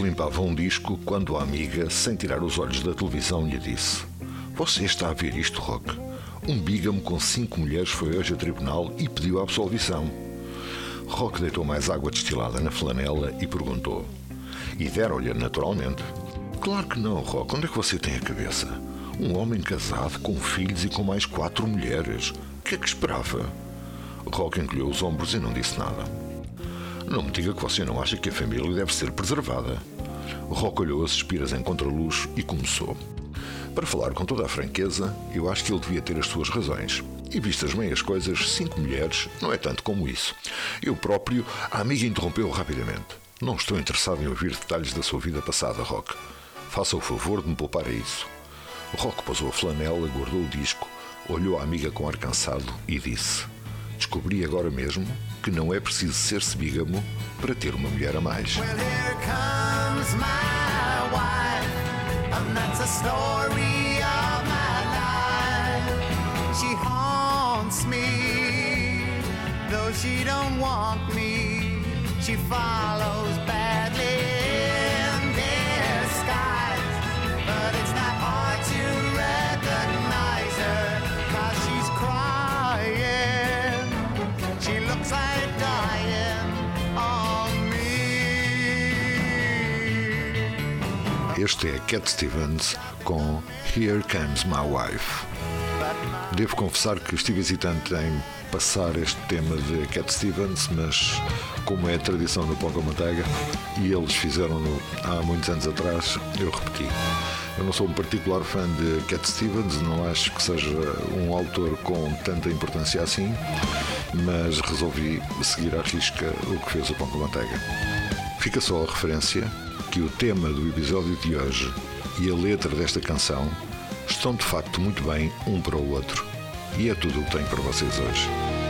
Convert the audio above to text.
limpava um disco quando a amiga, sem tirar os olhos da televisão, lhe disse: Você está a ver isto, Rock? Um bígamo com cinco mulheres foi hoje a tribunal e pediu a absolvição. Rock deitou mais água destilada na flanela e perguntou: E deram-lhe, naturalmente. Claro que não, Rock. Onde é que você tem a cabeça? Um homem casado, com filhos e com mais quatro mulheres. O que é que esperava? Rock encolheu os ombros e não disse nada. Não me diga que você não acha que a família deve ser preservada. Rock olhou as espiras em contraluz e começou. Para falar com toda a franqueza, eu acho que ele devia ter as suas razões. E vistas meias coisas, cinco mulheres não é tanto como isso. Eu próprio, a amiga interrompeu rapidamente. Não estou interessado em ouvir detalhes da sua vida passada, Rock. Faça o favor de me poupar a isso. Rock pousou a flanela, guardou o disco, olhou a amiga com ar cansado e disse: Descobri agora mesmo que não é preciso ser-se bígamo para ter uma mulher a mais. Well, here comes my wife, and that's a story of my life. She haunts me, though she don't want me. She follows badly. Este é Cat Stevens com Here Comes My Wife. Devo confessar que estive hesitante em passar este tema de Cat Stevens, mas como é tradição no Pão com Manteiga e eles fizeram-no há muitos anos atrás, eu repeti. Eu não sou um particular fã de Cat Stevens, não acho que seja um autor com tanta importância assim, mas resolvi seguir à risca o que fez o Pão com Manteiga. Fica só a referência que o tema do episódio de hoje e a letra desta canção estão de facto muito bem um para o outro. E é tudo o que tenho para vocês hoje.